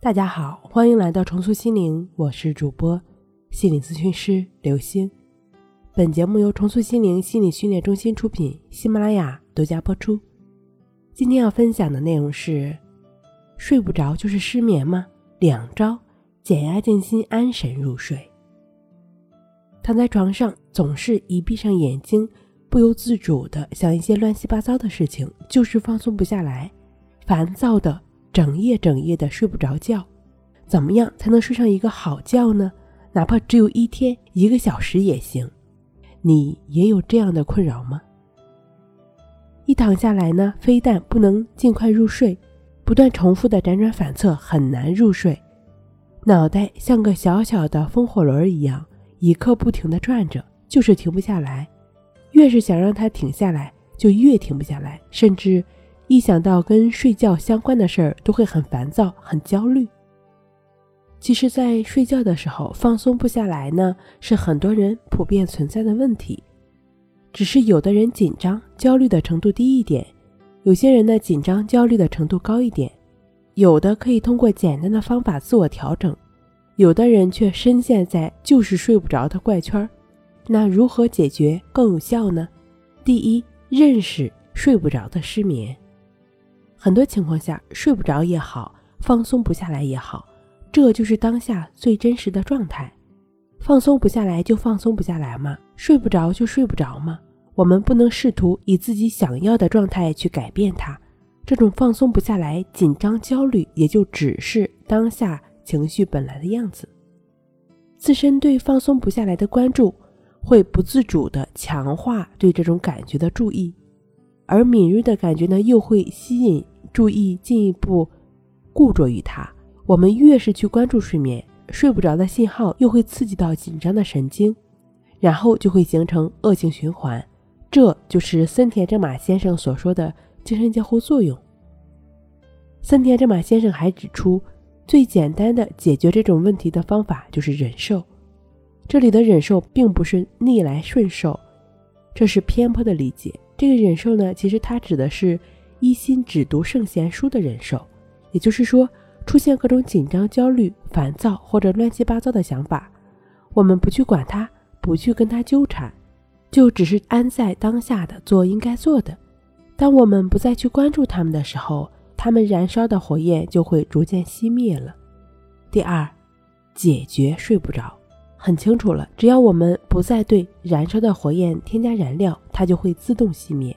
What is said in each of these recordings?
大家好，欢迎来到重塑心灵，我是主播心理咨询师刘星。本节目由重塑心灵心理训练中心出品，喜马拉雅独家播出。今天要分享的内容是：睡不着就是失眠吗？两招减压静心，安神入睡。躺在床上，总是一闭上眼睛，不由自主的想一些乱七八糟的事情，就是放松不下来，烦躁的。整夜整夜的睡不着觉，怎么样才能睡上一个好觉呢？哪怕只有一天一个小时也行。你也有这样的困扰吗？一躺下来呢，非但不能尽快入睡，不断重复的辗转反侧，很难入睡。脑袋像个小小的风火轮一样，一刻不停的转着，就是停不下来。越是想让它停下来，就越停不下来，甚至。一想到跟睡觉相关的事儿，都会很烦躁、很焦虑。其实，在睡觉的时候放松不下来呢，是很多人普遍存在的问题。只是有的人紧张、焦虑的程度低一点，有些人呢紧张、焦虑的程度高一点。有的可以通过简单的方法自我调整，有的人却深陷在就是睡不着的怪圈。那如何解决更有效呢？第一，认识睡不着的失眠。很多情况下，睡不着也好，放松不下来也好，这就是当下最真实的状态。放松不下来就放松不下来嘛，睡不着就睡不着嘛。我们不能试图以自己想要的状态去改变它。这种放松不下来、紧张、焦虑，也就只是当下情绪本来的样子。自身对放松不下来的关注，会不自主地强化对这种感觉的注意。而敏锐的感觉呢，又会吸引注意，进一步固着于它。我们越是去关注睡眠，睡不着的信号又会刺激到紧张的神经，然后就会形成恶性循环。这就是森田正马先生所说的精神交互作用。森田正马先生还指出，最简单的解决这种问题的方法就是忍受。这里的忍受并不是逆来顺受，这是偏颇的理解。这个忍受呢，其实它指的是一心只读圣贤书的忍受，也就是说，出现各种紧张、焦虑、烦躁或者乱七八糟的想法，我们不去管它，不去跟它纠缠，就只是安在当下的做应该做的。当我们不再去关注他们的时候，他们燃烧的火焰就会逐渐熄灭了。第二，解决睡不着。很清楚了，只要我们不再对燃烧的火焰添加燃料，它就会自动熄灭。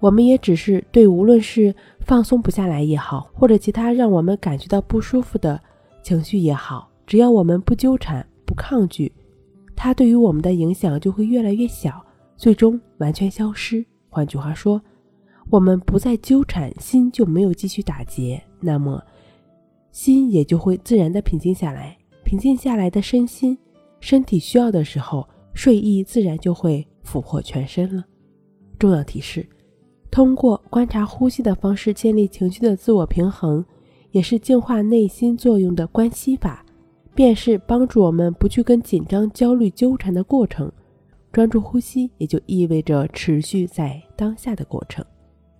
我们也只是对无论是放松不下来也好，或者其他让我们感觉到不舒服的情绪也好，只要我们不纠缠、不抗拒，它对于我们的影响就会越来越小，最终完全消失。换句话说，我们不再纠缠，心就没有继续打结，那么心也就会自然的平静下来。平静下来的身心。身体需要的时候，睡意自然就会俘获全身了。重要提示：通过观察呼吸的方式建立情绪的自我平衡，也是净化内心作用的关系法，便是帮助我们不去跟紧张、焦虑纠缠的过程。专注呼吸，也就意味着持续在当下的过程。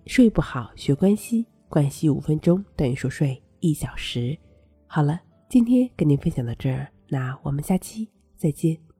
睡不好，学关系，关系五分钟等于熟睡一小时。好了，今天跟您分享到这儿，那我们下期。再见。